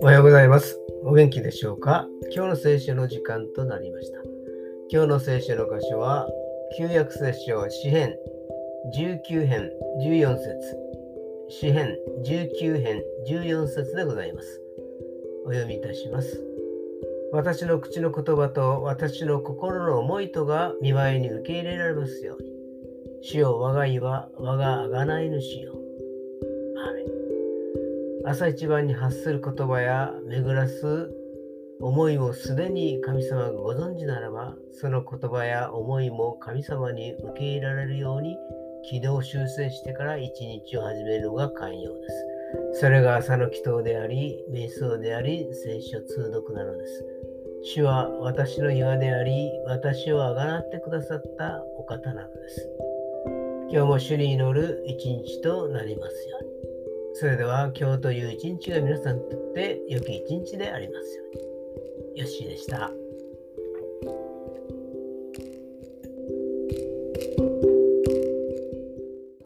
おはようございます。お元気でしょうか？今日の聖書の時間となりました。今日の聖書の箇所は、旧約聖書詩編19編14節詩編19編14節でございます。お読みいたします。私の口の言葉と私の心の思いとが見舞いに受け入れられますように。主よ我が意は我が贖い主よ。朝一番に発する言葉や巡らす思いをすでに神様がご存知ならば、その言葉や思いも神様に受け入れられるように軌道修正してから一日を始めるのが寛容です。それが朝の祈祷であり、瞑想であり、聖書通読なのです。主は私の岩であり、私をあがなってくださったお方なのです。今日も主に祈る一日となりますように。それでは今日という一日が皆さんにとって良き一日でありますように。よしでした。